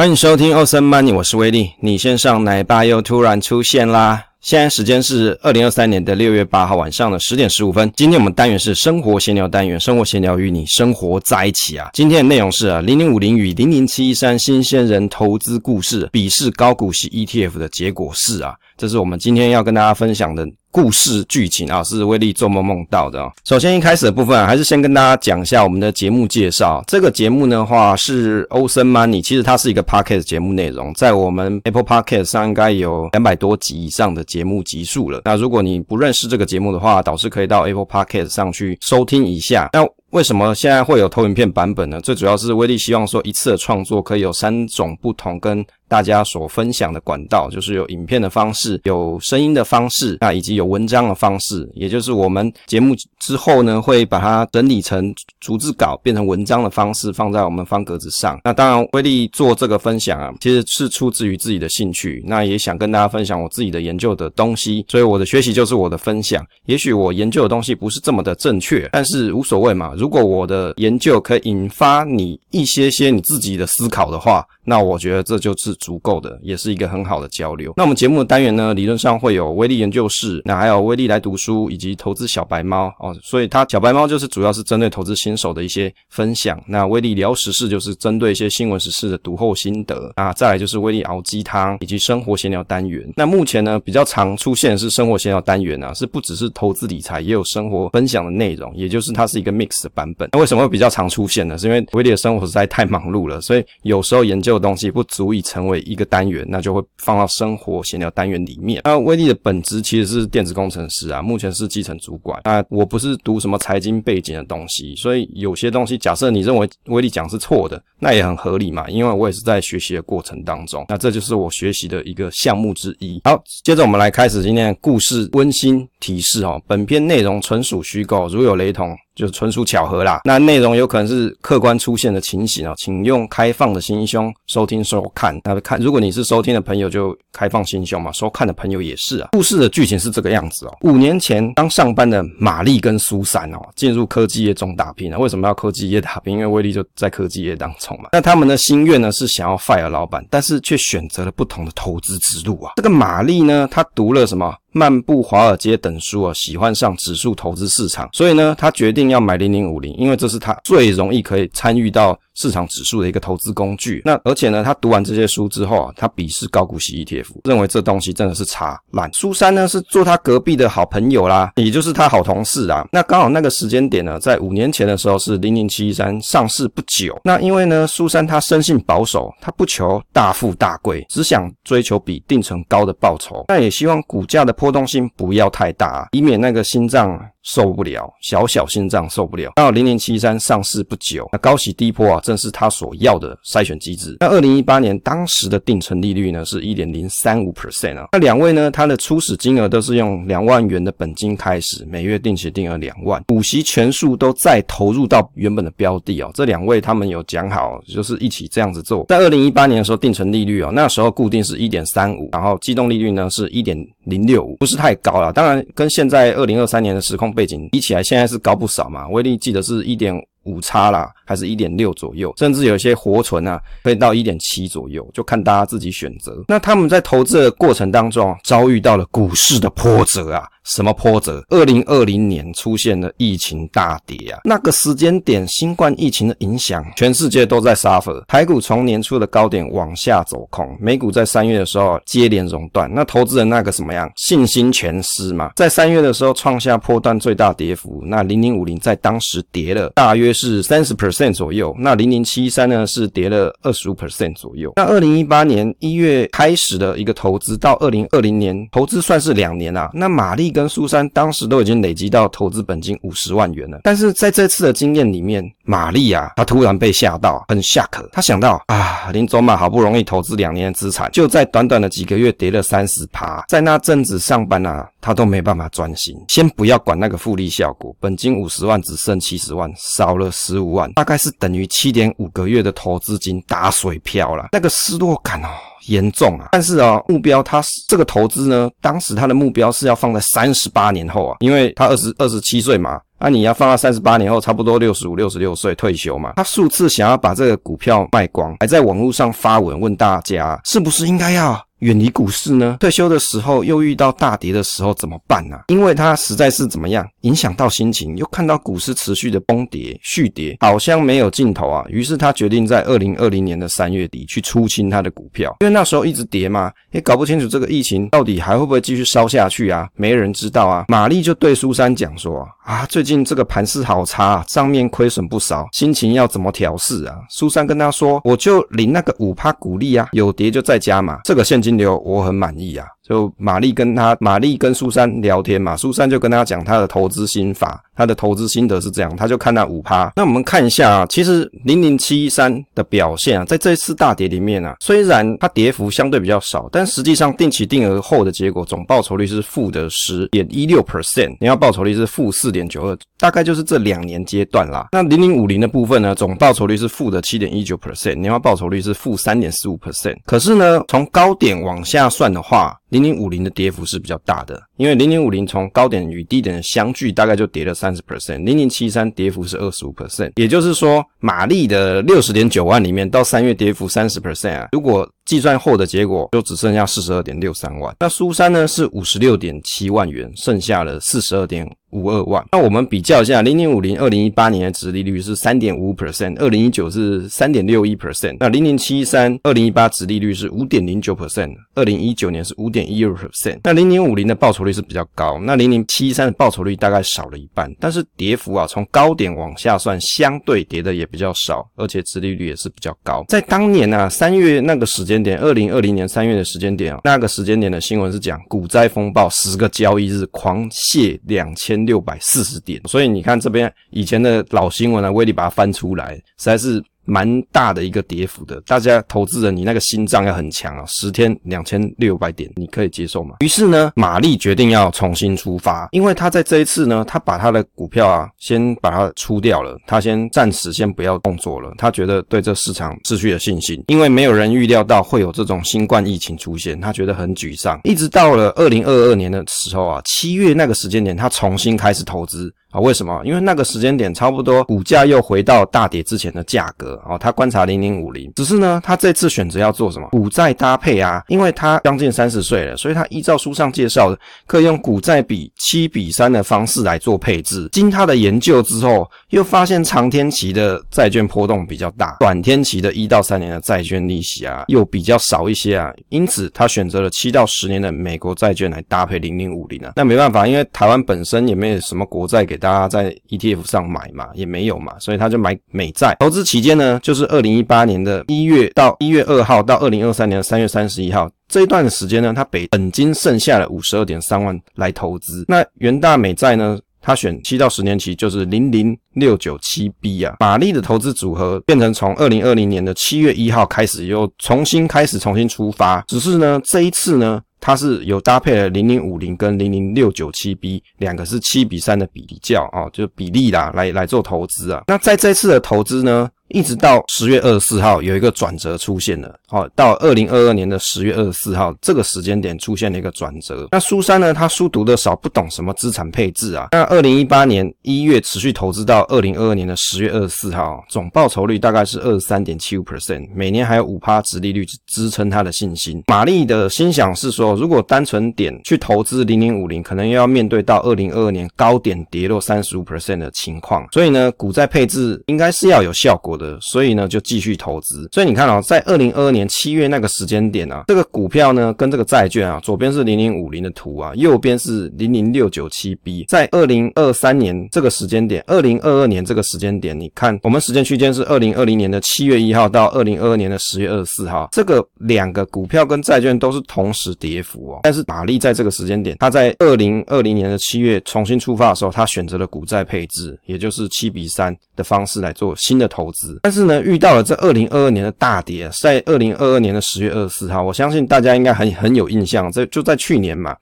欢迎收听 Awesome Money，我是威利。你线上奶爸又突然出现啦！现在时间是二零二三年的六月八号晚上的十点十五分。今天我们单元是生活闲聊单元，生活闲聊与你生活在一起啊。今天的内容是啊，零零五零与零零七一三新鲜人投资故事，比试高股息 ETF 的结果是啊，这是我们今天要跟大家分享的。故事剧情啊，是威力做梦梦到的哦。首先一开始的部分，还是先跟大家讲一下我们的节目介绍。这个节目的话是欧森 Money 其实它是一个 Podcast 节目内容，在我们 Apple Podcast 上应该有两百多集以上的节目集数了。那如果你不认识这个节目的话，导师可以到 Apple Podcast 上去收听一下。那为什么现在会有投影片版本呢？最主要是威力希望说一次的创作可以有三种不同跟大家所分享的管道，就是有影片的方式、有声音的方式，那以及有文章的方式。也就是我们节目之后呢，会把它整理成逐字稿，变成文章的方式，放在我们方格子上。那当然，威力做这个分享啊，其实是出自于自己的兴趣，那也想跟大家分享我自己的研究的东西。所以我的学习就是我的分享。也许我研究的东西不是这么的正确，但是无所谓嘛。如果我的研究可以引发你一些些你自己的思考的话，那我觉得这就是足够的，也是一个很好的交流。那我们节目的单元呢，理论上会有威力研究室，那还有威力来读书，以及投资小白猫哦。所以它小白猫就是主要是针对投资新手的一些分享。那威力聊时事就是针对一些新闻时事的读后心得啊。再来就是威力熬鸡汤以及生活闲聊单元。那目前呢，比较常出现的是生活闲聊单元啊，是不只是投资理财，也有生活分享的内容，也就是它是一个 mix 的版本。那为什么会比较常出现呢？是因为威力的生活实在太忙碌了，所以有时候研究东西不足以成为一个单元，那就会放到生活闲聊单元里面。那威利的本质其实是电子工程师啊，目前是基层主管。那我不是读什么财经背景的东西，所以有些东西，假设你认为威利讲是错的，那也很合理嘛，因为我也是在学习的过程当中。那这就是我学习的一个项目之一。好，接着我们来开始今天的故事温馨提示哦，本篇内容纯属虚构，如有雷同，就纯属巧合啦。那内容有可能是客观出现的情形哦，请用开放的心胸收听收看。那看，如果你是收听的朋友，就开放心胸嘛；收看的朋友也是啊。故事的剧情是这个样子哦。五年前，刚上班的玛丽跟苏珊哦，进入科技业中打拼啊。为什么要科技业打拼？因为威力就在科技业当中嘛。那他们的心愿呢，是想要 fire 老板，但是却选择了不同的投资之路啊。这个玛丽呢，她读了什么？漫步华尔街等书啊，喜欢上指数投资市场，所以呢，他决定要买零零五零，因为这是他最容易可以参与到市场指数的一个投资工具。那而且呢，他读完这些书之后啊，他鄙视高股息 ETF，认为这东西真的是差烂。苏珊呢是做他隔壁的好朋友啦，也就是他好同事啊。那刚好那个时间点呢，在五年前的时候是零零七一三上市不久。那因为呢，苏珊她生性保守，她不求大富大贵，只想追求比定存高的报酬，那也希望股价的。波动性不要太大，以免那个心脏受不了，小小心脏受不了。到零零七三上市不久，那高息低波啊，正是他所要的筛选机制。那二零一八年当时的定存利率呢，是一点零三五 percent 啊。那两位呢，他的初始金额都是用两万元的本金开始，每月定期定额两万，股息全数都再投入到原本的标的哦。这两位他们有讲好，就是一起这样子做。在二零一八年的时候，定存利率哦，那时候固定是一点三五，然后机动利率呢是一点零六五，不是太高了。当然，跟现在二零二三年的时空背景比起来，现在是高不少嘛。威力记得是一点五差啦，还是一点六左右，甚至有些活存啊，可以到一点七左右，就看大家自己选择。那他们在投资的过程当中，遭遇到了股市的波折啊。什么波折？二零二零年出现了疫情大跌啊！那个时间点，新冠疫情的影响，全世界都在 suffer。台股从年初的高点往下走空，美股在三月的时候接连熔断，那投资人那个什么样，信心全失嘛。在三月的时候创下波段最大跌幅，那零零五零在当时跌了大约是三十 percent 左右，那零零七三呢是跌了二十五 percent 左右。那二零一八年一月开始的一个投资，到二零二零年投资算是两年啊。那玛丽跟跟苏珊当时都已经累积到投资本金五十万元了，但是在这次的经验里面，玛丽啊，她突然被吓到，很吓可。她想到啊，林总嘛，好不容易投资两年的资产，就在短短的几个月跌了三十趴，在那阵子上班啊，她都没办法专心。先不要管那个复利效果，本金五十万只剩七十万，少了十五万，大概是等于七点五个月的投资金打水漂了，那个失落感哦。严重啊！但是啊，目标他这个投资呢，当时他的目标是要放在三十八年后啊，因为他二十二十七岁嘛。啊，你要放到三十八年后，差不多六十五、六十六岁退休嘛。他数次想要把这个股票卖光，还在网络上发文问大家，是不是应该要远离股市呢？退休的时候又遇到大跌的时候怎么办呢、啊？因为他实在是怎么样影响到心情，又看到股市持续的崩跌续跌，好像没有尽头啊。于是他决定在二零二零年的三月底去出清他的股票，因为那时候一直跌嘛，也搞不清楚这个疫情到底还会不会继续烧下去啊，没人知道啊。玛丽就对苏珊讲说啊，最近这个盘势好差啊，账面亏损不少，心情要怎么调试啊？苏珊跟他说，我就领那个五趴股利啊，有跌就再加嘛，这个现。金流我很满意啊，就玛丽跟他，玛丽跟苏珊聊天嘛，苏珊就跟他讲他的投资心法，他的投资心得是这样，他就看那五趴。那我们看一下啊，其实零零七三的表现啊，在这次大跌里面啊，虽然它跌幅相对比较少，但实际上定期定额后的结果总报酬率是负的十点一六 percent，年化报酬率是负四点九二，大概就是这两年阶段啦。那零零五零的部分呢，总报酬率是负的七点一九 percent，年化报酬率是负三点四五 percent。可是呢，从高点往下算的话，零零五零的跌幅是比较大的，因为零零五零从高点与低点的相距大概就跌了三十 percent，零零七三跌幅是二十五。percent，也就是说，马力的六十点九万里面到三月跌幅三十 percent 啊，如果计算后的结果就只剩下四十二点六三万，那苏三呢是五十六点七万元，剩下了四十二点五二万。那我们比较一下，零零五零二零一八年的殖利率是三点五 percent，二零一九是三点六一 percent。那零零七三二零一八殖利率是五点零九 percent，二零一九年是五点一二 percent。那零零五零的报酬率是比较高，那零零七三的报酬率大概少了一半，但是跌幅啊从高点往下算，相对跌的也比较少，而且殖利率也是比较高。在当年啊三月那个时间。点二零二零年三月的时间点啊，那个时间点的新闻是讲股灾风暴，十个交易日狂泻两千六百四十点，所以你看这边以前的老新闻啊，威力把它翻出来，实在是。蛮大的一个跌幅的，大家投资人你那个心脏要很强啊，十天两千六百点，你可以接受吗？于是呢，玛丽决定要重新出发，因为他在这一次呢，他把他的股票啊先把它出掉了，他先暂时先不要动作了，他觉得对这市场失去了信心，因为没有人预料到会有这种新冠疫情出现，他觉得很沮丧。一直到了二零二二年的时候啊，七月那个时间点，他重新开始投资。啊，为什么？因为那个时间点差不多，股价又回到大跌之前的价格。哦，他观察零零五零，只是呢，他这次选择要做什么？股债搭配啊，因为他将近三十岁了，所以他依照书上介绍，可以用股债比七比三的方式来做配置。经他的研究之后，又发现长天期的债券波动比较大，短天期的一到三年的债券利息啊，又比较少一些啊，因此他选择了七到十年的美国债券来搭配零零五零啊。那没办法，因为台湾本身也没有什么国债给。大家在 ETF 上买嘛，也没有嘛，所以他就买美债。投资期间呢，就是二零一八年的一月到一月二号到二零二三年的三月三十一号这一段时间呢，他本本金剩下了五十二点三万来投资。那元大美债呢，他选七到十年期，就是零零六九七 B 啊。玛丽的投资组合变成从二零二零年的七月一号开始又重新开始重新出发，只是呢这一次呢。它是有搭配了零零五零跟零零六九七 B 两个是七比三的比较啊，就比例啦，来来做投资啊。那在这次的投资呢，一直到十月二十四号有一个转折出现了，好，到二零二二年的十月二十四号这个时间点出现了一个转折。那苏珊呢，她书读的少，不懂什么资产配置啊。那二零一八年一月持续投资到二零二二年的十月二十四号，总报酬率大概是二十三点七五 percent，每年还有五趴殖利率支撑她的信心。玛丽的心想是说，如果单纯点去投资零零五零，可能又要面对到二零二二年高点跌落三十五 percent 的情况，所以呢，股债配置应该是要有效果的。所以呢，就继续投资。所以你看啊，在二零二二年七月那个时间点啊，这个股票呢跟这个债券啊，左边是零零五零的图啊，右边是零零六九七 B。在二零二三年这个时间点，二零二二年这个时间点，你看我们时间区间是二零二零年的七月一号到二零二二年的十月二十四号，这个两个股票跟债券都是同时跌幅哦。但是玛丽在这个时间点，他在二零二零年的七月重新出发的时候，他选择了股债配置，也就是七比三的方式来做新的投资。但是呢，遇到了这二零二二年的大跌，在二零二二年的十月二十四号，我相信大家应该很很有印象，这就在去年嘛，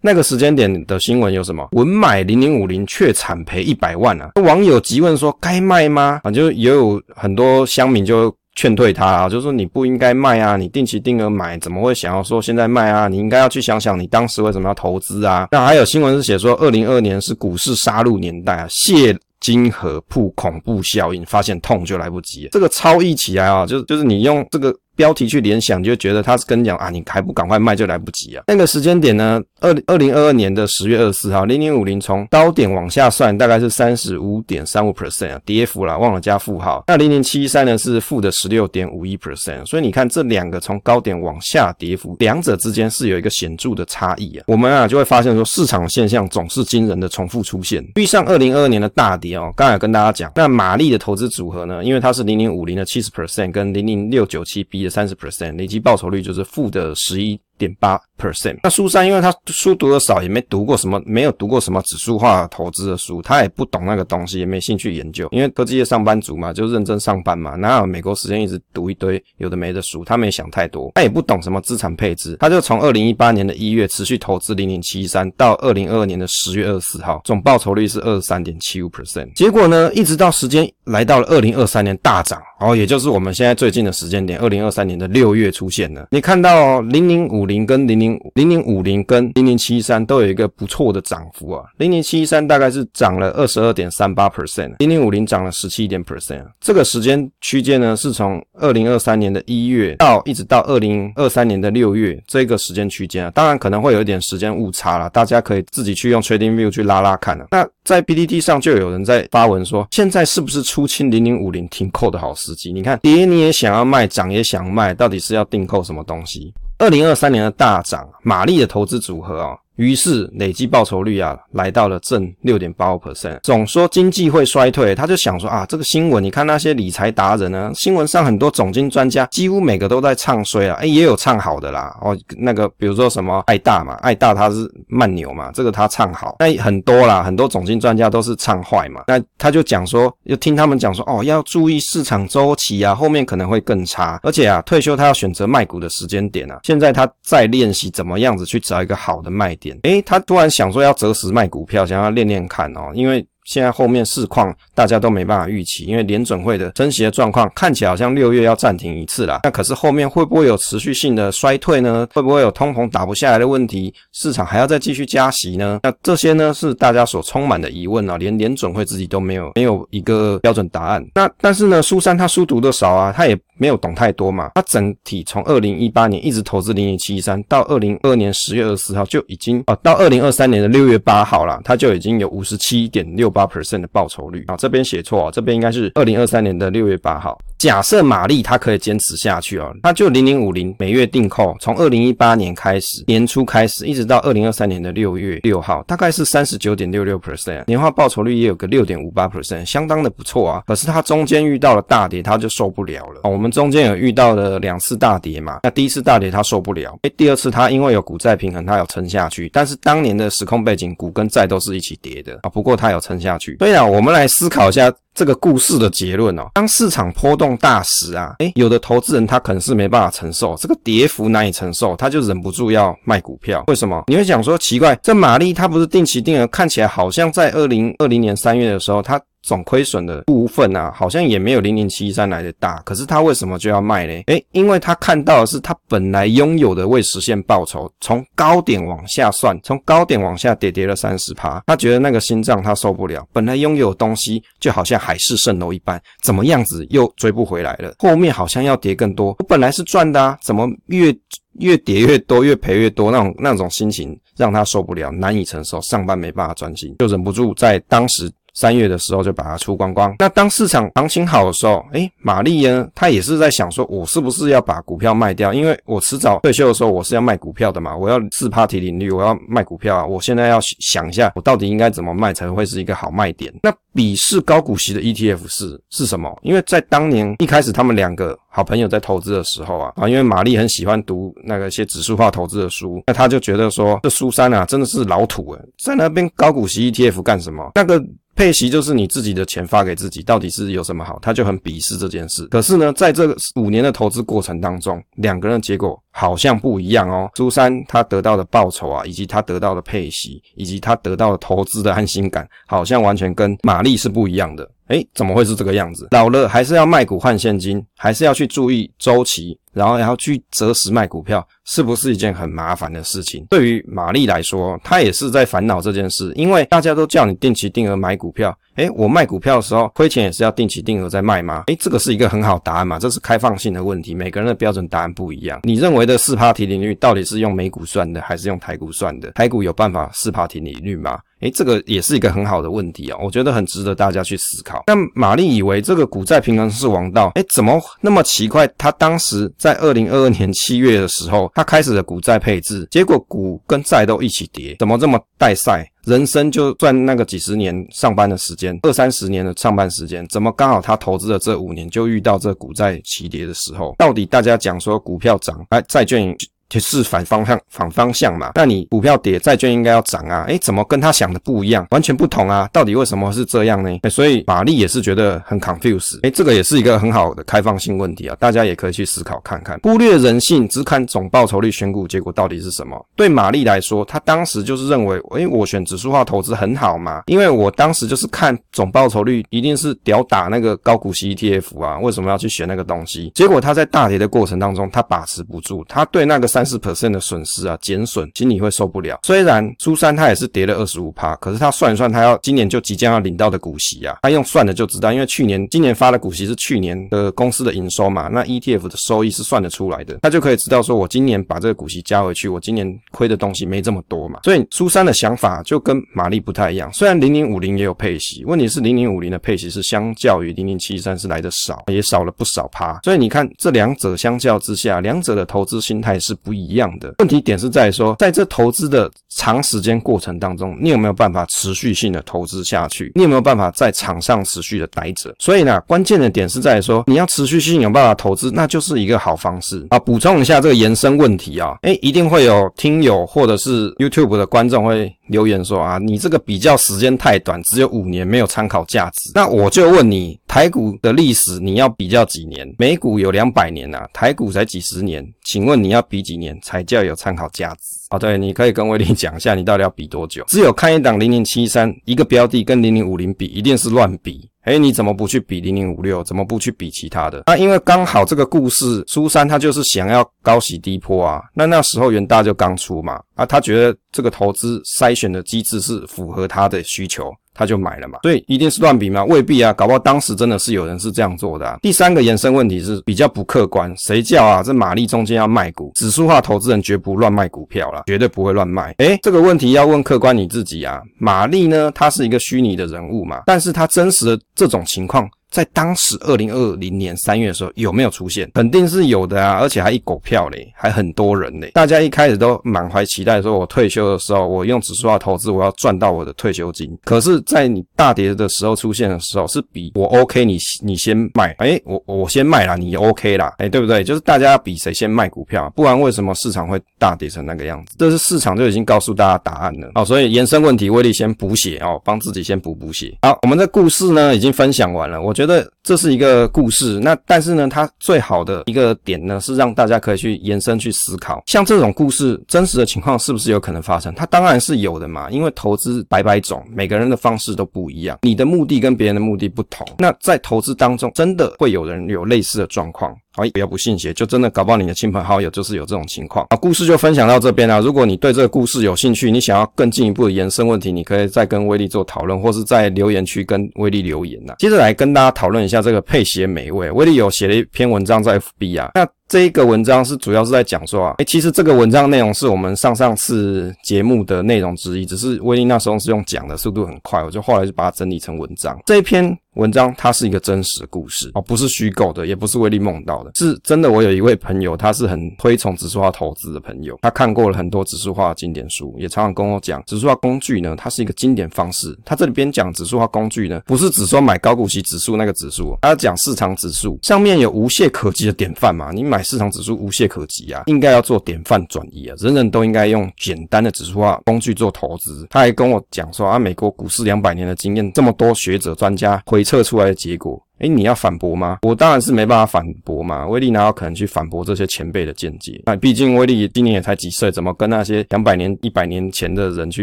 那个时间点的新闻有什么？文买零零五零却惨赔一百万啊！网友急问说该卖吗？啊，就也有很多乡民就劝退他啊，就说你不应该卖啊，你定期定额买，怎么会想要说现在卖啊？你应该要去想想你当时为什么要投资啊？那还有新闻是写说，二零二二年是股市杀戮年代啊，谢金河铺恐怖效应，发现痛就来不及，这个超译起来啊，就是就是你用这个。标题去联想，就觉得他是跟你讲啊，你还不赶快卖就来不及啊。那个时间点呢，二二零二二年的十月二十四号，零零五零从高点往下算，大概是三十五点三五 percent 啊，跌幅啦，忘了加负号。那零零七一三呢是负的十六点五一 percent，所以你看这两个从高点往下跌幅，两者之间是有一个显著的差异啊。我们啊就会发现说，市场现象总是惊人的重复出现。遇上二零二二年的大跌哦，刚才有跟大家讲，那玛丽的投资组合呢，因为它是零零五零的七十 percent 跟零零六九七 B 的三十。percent，累计报酬率就是负的十一点八 percent。那苏珊因为他书读的少，也没读过什么，没有读过什么指数化投资的书，他也不懂那个东西，也没兴趣研究。因为科技业上班族嘛，就认真上班嘛，哪有美国时间一直读一堆有的没的书？他没想太多，他也不懂什么资产配置，他就从二零一八年的一月持续投资零零七三到二零二二年的十月二十四号，总报酬率是二十三点七五 percent。结果呢，一直到时间来到了二零二三年大涨，哦，也就是我们现在最近的时间点，二零二三年的六月出现了。你看到零零五零跟零零零零五零跟零零七三都有一个不错的涨幅啊，零零七三大概是涨了二十二点三八 percent，零零五零涨了十七点 percent。这个时间区间呢，是从二零二三年的一月到一直到二零二三年的六月这个时间区间啊，当然可能会有一点时间误差啦，大家可以自己去用 TradingView 去拉拉看啊。那在 PTT 上就有人在发文说，现在是不是出清零零五零停扣的好时机？你看跌你也想要卖，涨也想卖，到底是要订购什么东西？二零二三年的大涨，玛丽的投资组合啊。于是累计报酬率啊，来到了正六点八五 percent。总说经济会衰退，他就想说啊，这个新闻你看那些理财达人呢，新闻上很多总经专家几乎每个都在唱衰啊，诶，也有唱好的啦。哦，那个比如说什么爱大嘛，爱大他是慢牛嘛，这个他唱好。那很多啦，很多总经专家都是唱坏嘛。那他就讲说，又听他们讲说，哦，要注意市场周期啊，后面可能会更差。而且啊，退休他要选择卖股的时间点啊，现在他在练习怎么样子去找一个好的卖点。诶，他突然想说要择时卖股票，想要练练看哦，因为。现在后面市况大家都没办法预期，因为联准会的升息的状况看起来好像六月要暂停一次啦。那可是后面会不会有持续性的衰退呢？会不会有通膨打不下来的问题？市场还要再继续加息呢？那这些呢是大家所充满的疑问啊，连联准会自己都没有没有一个标准答案。那但是呢，苏珊他书读的少啊，他也没有懂太多嘛。他整体从二零一八年一直投资零零七三到二零二二年十月二十四号就已经哦，到二零二三年的六月八号啦，他就已经有五十七点六八 percent 的报酬率啊，这边写错啊，这边应该是二零二三年的六月八号。假设玛丽她可以坚持下去哦，她就零零五零每月订扣，从二零一八年开始年初开始，一直到二零二三年的六月六号，大概是三十九点六六 percent，年化报酬率也有个六点五八 percent，相当的不错啊。可是她中间遇到了大跌，她就受不了了。哦，我们中间有遇到了两次大跌嘛，那第一次大跌她受不了，诶，第二次她因为有股债平衡，她有撑下去。但是当年的时空背景，股跟债都是一起跌的啊，不过她有撑下去。所以啊，我们来思考一下。这个故事的结论哦，当市场波动大时啊，诶，有的投资人他可能是没办法承受这个跌幅难以承受，他就忍不住要卖股票。为什么？你会想说奇怪，这玛丽她不是定期定额，看起来好像在二零二零年三月的时候，她。总亏损的部分啊，好像也没有零零七三来的大，可是他为什么就要卖呢？诶，因为他看到的是他本来拥有的未实现报酬，从高点往下算，从高点往下跌跌了三十趴，他觉得那个心脏他受不了，本来拥有的东西就好像海市蜃楼一般，怎么样子又追不回来了？后面好像要跌更多，我本来是赚的啊，怎么越越跌越多，越赔越多？那种那种心情让他受不了，难以承受，上班没办法专心，就忍不住在当时。三月的时候就把它出光光。那当市场行情好的时候，诶，玛丽呢，她也是在想说，我是不是要把股票卖掉？因为我迟早退休的时候，我是要卖股票的嘛。我要四趴提领率，我要卖股票啊。我现在要想一下，我到底应该怎么卖才会是一个好卖点？那比市高股息的 ETF 是是什么？因为在当年一开始，他们两个好朋友在投资的时候啊，啊，因为玛丽很喜欢读那个一些指数化投资的书，那他就觉得说，这苏珊啊，真的是老土诶，在那边高股息 ETF 干什么？那个。配息就是你自己的钱发给自己，到底是有什么好？他就很鄙视这件事。可是呢，在这五年的投资过程当中，两个人的结果好像不一样哦。苏珊她得到的报酬啊，以及她得到的配息，以及她得到的投资的安心感，好像完全跟玛丽是不一样的。诶，怎么会是这个样子？老了还是要卖股换现金，还是要去注意周期，然后还要去择时卖股票，是不是一件很麻烦的事情？对于玛丽来说，她也是在烦恼这件事，因为大家都叫你定期定额买股票。诶，我卖股票的时候亏钱也是要定期定额再卖吗？诶，这个是一个很好答案嘛，这是开放性的问题，每个人的标准答案不一样。你认为的四趴提领率到底是用美股算的，还是用台股算的？台股有办法四趴提领率吗？诶，这个也是一个很好的问题啊，我觉得很值得大家去思考。那玛丽以为这个股债平衡是王道，诶，怎么那么奇怪？她当时在二零二二年七月的时候，他开始了股债配置，结果股跟债都一起跌，怎么这么带赛？人生就赚那个几十年上班的时间，二三十年的上班时间，怎么刚好他投资的这五年就遇到这股债齐跌的时候？到底大家讲说股票涨，哎，债券。就是反方向，反方向嘛。那你股票跌，债券应该要涨啊？诶，怎么跟他想的不一样？完全不同啊！到底为什么是这样呢？所以玛丽也是觉得很 confused。诶，这个也是一个很好的开放性问题啊，大家也可以去思考看看。忽略人性，只看总报酬率选股，结果到底是什么？对玛丽来说，她当时就是认为，诶，我选指数化投资很好嘛，因为我当时就是看总报酬率一定是屌打那个高股息 ETF 啊，为什么要去选那个东西？结果他在大跌的过程当中，他把持不住，他对那个三。三十 percent 的损失啊，减损，心里会受不了。虽然苏珊她也是跌了二十五趴，可是她算一算，她要今年就即将要领到的股息啊，她用算的就知道，因为去年今年发的股息是去年的公司的营收嘛，那 ETF 的收益是算得出来的，她就可以知道说，我今年把这个股息加回去，我今年亏的东西没这么多嘛。所以苏珊的想法就跟玛丽不太一样，虽然零零五零也有配息，问题是零零五零的配息是相较于零零七三是来的少，也少了不少趴。所以你看这两者相较之下，两者的投资心态是不。不一样的问题点是在说，在这投资的长时间过程当中，你有没有办法持续性的投资下去？你有没有办法在场上持续的待着？所以呢，关键的点是在说，你要持续性有办法投资，那就是一个好方式啊。补充一下这个延伸问题啊，诶，一定会有听友或者是 YouTube 的观众会留言说啊，你这个比较时间太短，只有五年，没有参考价值。那我就问你，台股的历史你要比较几年？美股有两百年啊，台股才几十年，请问你要比几年才叫有参考价值？哦，对，你可以跟威利讲一下，你到底要比多久？只有看一档零零七三一个标的跟零零五零比，一定是乱比。诶，你怎么不去比零零五六？怎么不去比其他的？啊，因为刚好这个故事，苏珊她就是想要高息低坡啊。那那时候元大就刚出嘛，啊，他觉得这个投资筛选的机制是符合他的需求。他就买了嘛，所以一定是乱比吗？未必啊，搞不好当时真的是有人是这样做的啊。第三个延伸问题是比较不客观，谁叫啊？这玛丽中间要卖股，指数化投资人绝不乱卖股票了，绝对不会乱卖。诶，这个问题要问客观你自己啊。玛丽呢，他是一个虚拟的人物嘛，但是他真实的这种情况。在当时二零二零年三月的时候有没有出现？肯定是有的啊，而且还一狗票嘞，还很多人嘞。大家一开始都满怀期待，说我退休的时候，我用指数化投资，我要赚到我的退休金。可是，在你大跌的时候出现的时候，是比我 OK，你你先卖，诶，我我先卖啦，你 OK 啦，诶，对不对？就是大家比谁先卖股票，不然为什么市场会大跌成那个样子？这是市场就已经告诉大家答案了。哦，所以延伸问题，威力先补血哦，帮自己先补补血。好，我们的故事呢已经分享完了，我觉。觉得这是一个故事，那但是呢，它最好的一个点呢，是让大家可以去延伸去思考，像这种故事真实的情况是不是有可能发生？它当然是有的嘛，因为投资百百种，每个人的方式都不一样，你的目的跟别人的目的不同，那在投资当中，真的会有人有类似的状况。好，不要不信邪，就真的搞不好你的亲朋好友就是有这种情况。啊，故事就分享到这边啦。如果你对这个故事有兴趣，你想要更进一步的延伸问题，你可以再跟威力做讨论，或是在留言区跟威力留言呐。接着来跟大家讨论一下这个配鞋美味。威力有写了一篇文章在 FB 啊，那这一个文章是主要是在讲说啊，诶，其实这个文章内容是我们上上次节目的内容之一，只是威力那时候是用讲的速度很快，我就后来就把它整理成文章。这一篇。文章它是一个真实故事哦，不是虚构的，也不是威力梦到的，是真的。我有一位朋友，他是很推崇指数化投资的朋友，他看过了很多指数化的经典书，也常常跟我讲，指数化工具呢，它是一个经典方式。他这里边讲指数化工具呢，不是只说买高股息指数那个指数，他讲市场指数上面有无懈可击的典范嘛，你买市场指数无懈可击啊，应该要做典范转移啊，人人都应该用简单的指数化工具做投资。他还跟我讲说啊，美国股市两百年的经验，这么多学者专家回。测出来的结果。诶，你要反驳吗？我当然是没办法反驳嘛。威力哪有可能去反驳这些前辈的见解？那毕竟威力今年也才几岁，怎么跟那些两百年、一百年前的人去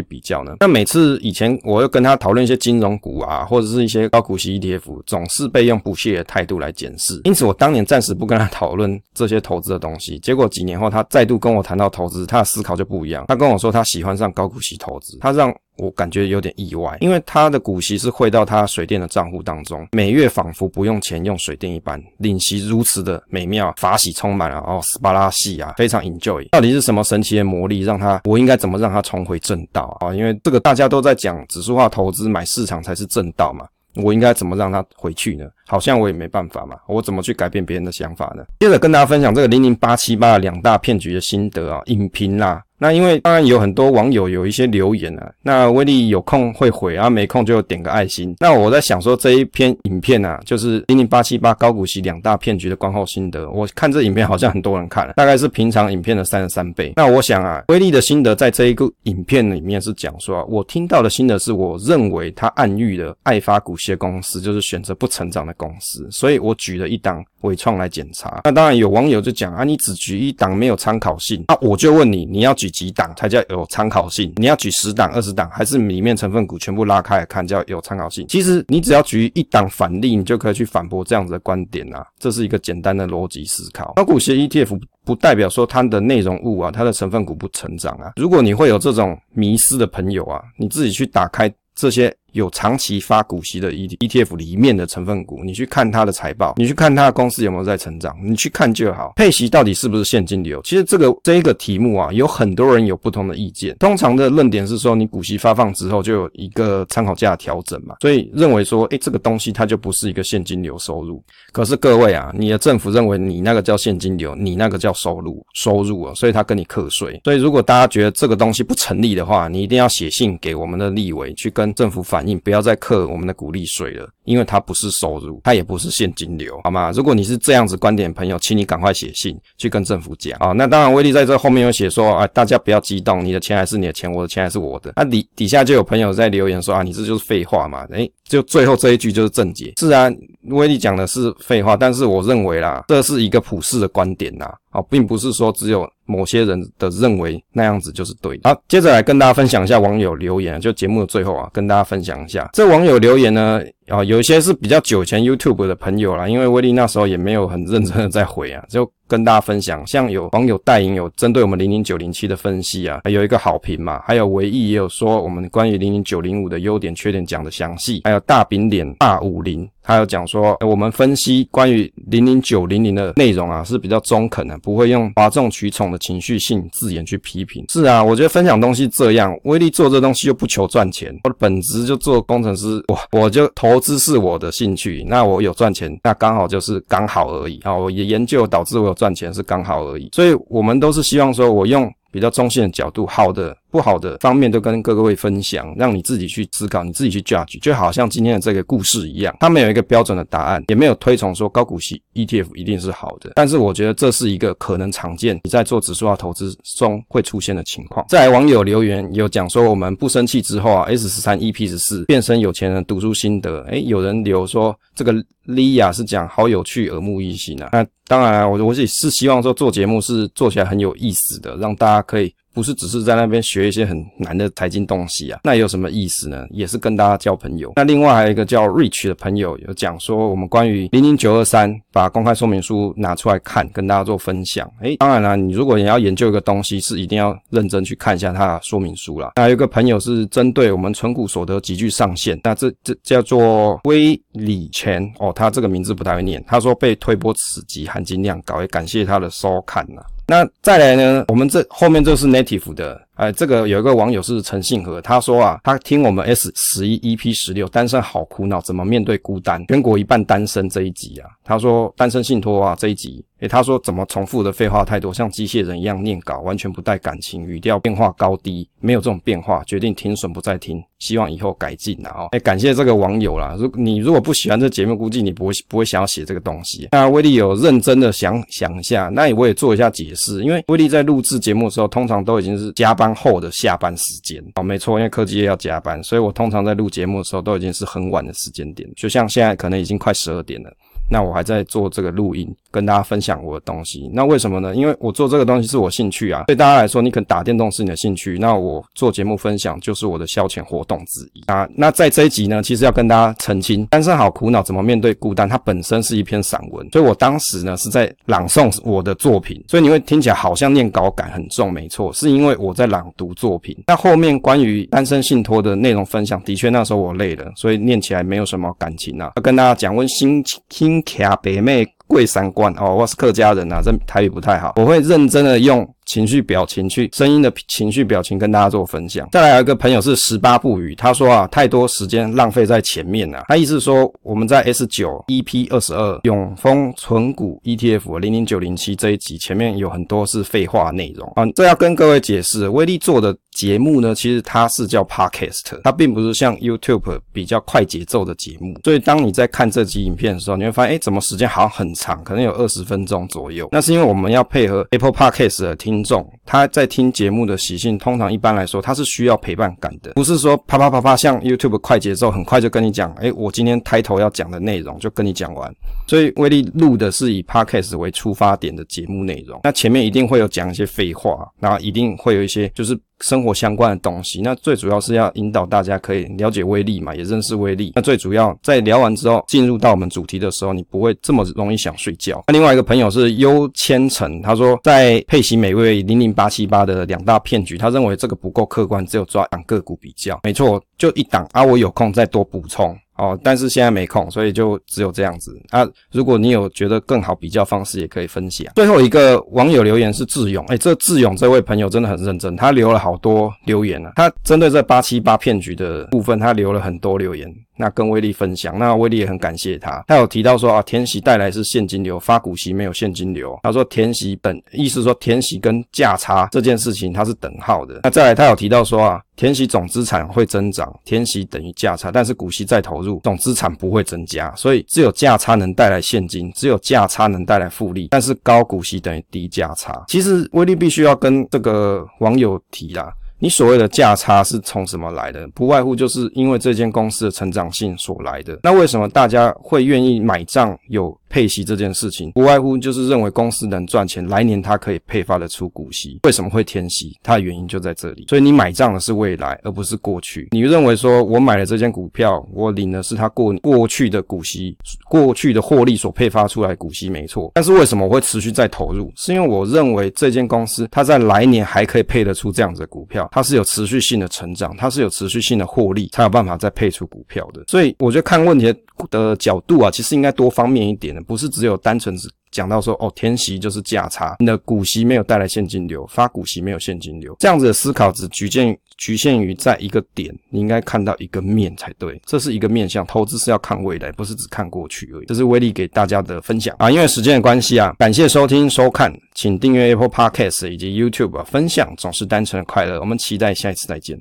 比较呢？那每次以前我又跟他讨论一些金融股啊，或者是一些高股息 ETF，总是被用不屑的态度来检视。因此，我当年暂时不跟他讨论这些投资的东西。结果几年后，他再度跟我谈到投资，他的思考就不一样。他跟我说，他喜欢上高股息投资，他让。我感觉有点意外，因为他的股息是汇到他水电的账户当中，每月仿佛不用钱用水电一般，领息如此的美妙，法喜充满了哦，斯巴拉系啊，非常 enjoy。到底是什么神奇的魔力让他？我应该怎么让他重回正道啊？因为这个大家都在讲指数化投资，买市场才是正道嘛。我应该怎么让他回去呢？好像我也没办法嘛，我怎么去改变别人的想法呢？接着跟大家分享这个零零八七八两大骗局的心得啊，影评啦。那因为当然有很多网友有一些留言啊，那威力有空会回啊，没空就点个爱心。那我在想说这一篇影片啊，就是零零八七八高股息两大骗局的观后心得。我看这影片好像很多人看了，大概是平常影片的三十三倍。那我想啊，威力的心得在这一个影片里面是讲说啊，我听到的心得是我认为他暗喻的爱发股息的公司就是选择不成长的公司，所以我举了一档纬创来检查。那当然有网友就讲啊，你只举一档没有参考性。那我就问你，你要举？几档才叫有参考性？你要举十档、二十档，还是里面成分股全部拉开来看叫有参考性？其实你只要举一档反例，你就可以去反驳这样子的观点啊。这是一个简单的逻辑思考。高股息 ETF 不代表说它的内容物啊，它的成分股不成长啊。如果你会有这种迷思的朋友啊，你自己去打开这些。有长期发股息的 E E T F 里面的成分股，你去看它的财报，你去看它的公司有没有在成长，你去看就好。配息到底是不是现金流？其实这个这一个题目啊，有很多人有不同的意见。通常的论点是说，你股息发放之后就有一个参考价调整嘛，所以认为说，诶，这个东西它就不是一个现金流收入。可是各位啊，你的政府认为你那个叫现金流，你那个叫收入，收入啊，所以他跟你课税。所以如果大家觉得这个东西不成立的话，你一定要写信给我们的立委去跟政府反映，不要再课。我们的股利税了，因为它不是收入，它也不是现金流，好吗？如果你是这样子观点朋友，请你赶快写信去跟政府讲啊。那当然，威力在这后面有写说啊，大家不要激动，你的钱还是你的钱，我的钱还是我的。那、底底下就有朋友在留言说啊，你这就是废话嘛？诶，就最后这一句就是正解。是啊，威力讲的是废话，但是我认为啦，这是一个普世的观点呐，啊，并不是说只有。某些人的认为那样子就是对的。好，接着来跟大家分享一下网友留言，就节目的最后啊，跟大家分享一下这网友留言呢。啊，有一些是比较久前 YouTube 的朋友啦，因为威力那时候也没有很认真的在回啊，就跟大家分享。像有网友戴莹有针对我们零零九零七的分析啊，有一个好评嘛，还有唯一也有说我们关于零零九零五的优点缺点讲的详细，还有大饼脸大五零，他有讲说我们分析关于零零九零零的内容啊是比较中肯的，不会用哗众取宠的情绪性字眼去批评。是啊，我觉得分享东西这样，威力做这东西又不求赚钱，我的本职就做工程师，我我就投。知识我的兴趣，那我有赚钱，那刚好就是刚好而已啊！我也研究导致我有赚钱是刚好而已，所以我们都是希望说，我用比较中性的角度，好的。不好的方面都跟各位分享，让你自己去思考，你自己去 judge，就好像今天的这个故事一样，它没有一个标准的答案，也没有推崇说高股息 ETF 一定是好的。但是我觉得这是一个可能常见你在做指数化投资中会出现的情况。在网友留言有讲说，我们不生气之后啊，S 十三 EP 十四变身有钱人读书心得，诶，有人留说这个 Lia 是讲好有趣，耳目一新啊。那当然啊，我我也是希望说做节目是做起来很有意思的，让大家可以。不是只是在那边学一些很难的财经东西啊，那有什么意思呢？也是跟大家交朋友。那另外还有一个叫 Rich 的朋友有讲说，我们关于零零九二三把公开说明书拿出来看，跟大家做分享。诶，当然啦，你如果你要研究一个东西，是一定要认真去看一下它的说明书啦。那还有一个朋友是针对我们存股所得级距上限，那这这叫做威里钱哦，他这个名字不太会念。他说被推波此集含金量高，也感谢他的收看呐。那再来呢？我们这后面这是 native 的。哎，这个有一个网友是陈信和，他说啊，他听我们 S 十一 EP 十六单身好苦恼，怎么面对孤单？全国一半单身这一集啊，他说单身信托啊这一集，哎，他说怎么重复的废话太多，像机械人一样念稿，完全不带感情，语调变化高低，没有这种变化，决定停损不再听，希望以后改进啊哦，哎，感谢这个网友啦。如你如果不喜欢这节目，估计你不会不会想要写这个东西。那威力有认真的想想一下，那我也做一下解释，因为威力在录制节目的时候，通常都已经是加班。后的下班时间。哦，没错，因为科技业要加班，所以我通常在录节目的时候都已经是很晚的时间点，就像现在可能已经快十二点了。那我还在做这个录音，跟大家分享我的东西。那为什么呢？因为我做这个东西是我兴趣啊。对大家来说，你可能打电动是你的兴趣，那我做节目分享就是我的消遣活动之一啊。那在这一集呢，其实要跟大家澄清，单身好苦恼怎么面对孤单，它本身是一篇散文，所以我当时呢是在朗诵我的作品，所以你会听起来好像念稿感很重，没错，是因为我在朗读作品。那后面关于单身信托的内容分享，的确那时候我累了，所以念起来没有什么感情啊。要跟大家讲，问心心卡北妹。贵三观哦，我是客家人啊，这台语不太好，我会认真的用。情绪表情去声音的情绪表情跟大家做分享。再来有一个朋友是十八不语，他说啊，太多时间浪费在前面啊。他意思说我们在 S 九 EP 二十二永丰存股 ETF 零零九零七这一集前面有很多是废话内容啊。这要跟各位解释，威力做的节目呢，其实它是叫 Podcast，它并不是像 YouTube 比较快节奏的节目。所以当你在看这集影片的时候，你会发现，哎，怎么时间好像很长，可能有二十分钟左右。那是因为我们要配合 Apple Podcast 的听。众他在听节目的习性，通常一般来说他是需要陪伴感的，不是说啪啪啪啪像 YouTube 快节奏，很快就跟你讲，诶，我今天开头要讲的内容就跟你讲完。所以威力录的是以 Podcast 为出发点的节目内容，那前面一定会有讲一些废话，然后一定会有一些就是。生活相关的东西，那最主要是要引导大家可以了解威力嘛，也认识威力。那最主要在聊完之后，进入到我们主题的时候，你不会这么容易想睡觉。那另外一个朋友是优千成，他说在配息美味零零八七八的两大骗局，他认为这个不够客观，只有抓两个股比较。没错，就一档啊，我有空再多补充。哦，但是现在没空，所以就只有这样子啊。如果你有觉得更好比较方式，也可以分享。最后一个网友留言是志勇，诶，这志勇这位朋友真的很认真，他留了好多留言啊。他针对这八七八骗局的部分，他留了很多留言。那跟威力分享，那威力也很感谢他。他有提到说啊，填息带来是现金流，发股息没有现金流。他说填息本，意思说填息跟价差这件事情它是等号的。那再来，他有提到说啊，填息总资产会增长，填息等于价差，但是股息再投入，总资产不会增加。所以只有价差能带来现金，只有价差能带来复利，但是高股息等于低价差。其实威力必须要跟这个网友提啦。你所谓的价差是从什么来的？不外乎就是因为这间公司的成长性所来的。那为什么大家会愿意买账有配息这件事情？不外乎就是认为公司能赚钱，来年它可以配发得出股息。为什么会填息？它的原因就在这里。所以你买账的是未来，而不是过去。你认为说我买了这间股票，我领的是它过过去的股息，过去的获利所配发出来股息没错。但是为什么我会持续再投入？是因为我认为这间公司它在来年还可以配得出这样子的股票。它是有持续性的成长，它是有持续性的获利，才有办法再配出股票的。所以我觉得看问题的角度啊，其实应该多方面一点不是只有单纯只讲到说哦，填息就是价差，你的股息没有带来现金流，发股息没有现金流，这样子的思考只局限局限于在一个点，你应该看到一个面才对。这是一个面向，投资是要看未来，不是只看过去而已。这是威力给大家的分享啊，因为时间的关系啊，感谢收听收看，请订阅 Apple Podcast 以及 YouTube，分享总是单纯的快乐。我们期待下一次再见。